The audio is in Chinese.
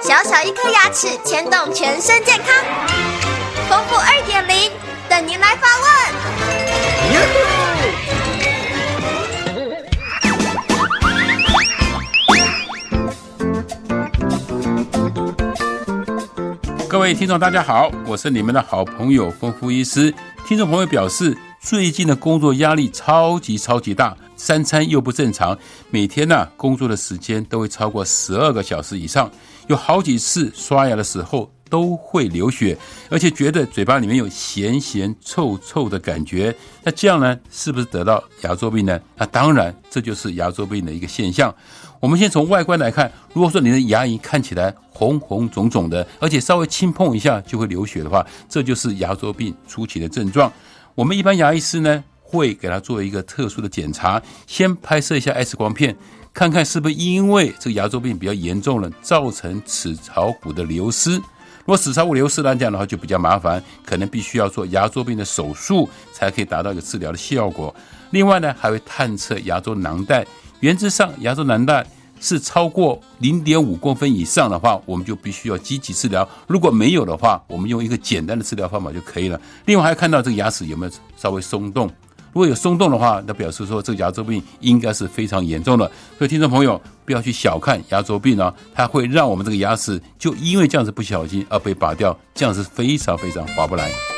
小小一颗牙齿牵动全身健康，丰富二点零等您来发问。各位听众，大家好，我是你们的好朋友丰富医师。听众朋友表示，最近的工作压力超级超级大。三餐又不正常，每天呢工作的时间都会超过十二个小时以上，有好几次刷牙的时候都会流血，而且觉得嘴巴里面有咸咸臭臭的感觉。那这样呢，是不是得到牙周病呢？那当然，这就是牙周病的一个现象。我们先从外观来看，如果说你的牙龈看起来红红肿肿的，而且稍微轻碰一下就会流血的话，这就是牙周病初期的症状。我们一般牙医师呢。会给他做一个特殊的检查，先拍摄一下 X 光片，看看是不是因为这个牙周病比较严重了，造成齿槽骨的流失。如果齿槽骨流失了，这样的话就比较麻烦，可能必须要做牙周病的手术，才可以达到一个治疗的效果。另外呢，还会探测牙周囊袋，原则上牙周囊袋是超过零点五公分以上的话，我们就必须要积极治疗；如果没有的话，我们用一个简单的治疗方法就可以了。另外还看到这个牙齿有没有稍微松动。如果有松动的话，那表示说这个牙周病应该是非常严重的。所以听众朋友不要去小看牙周病啊，它会让我们这个牙齿就因为这样子不小心而被拔掉，这样是非常非常划不来。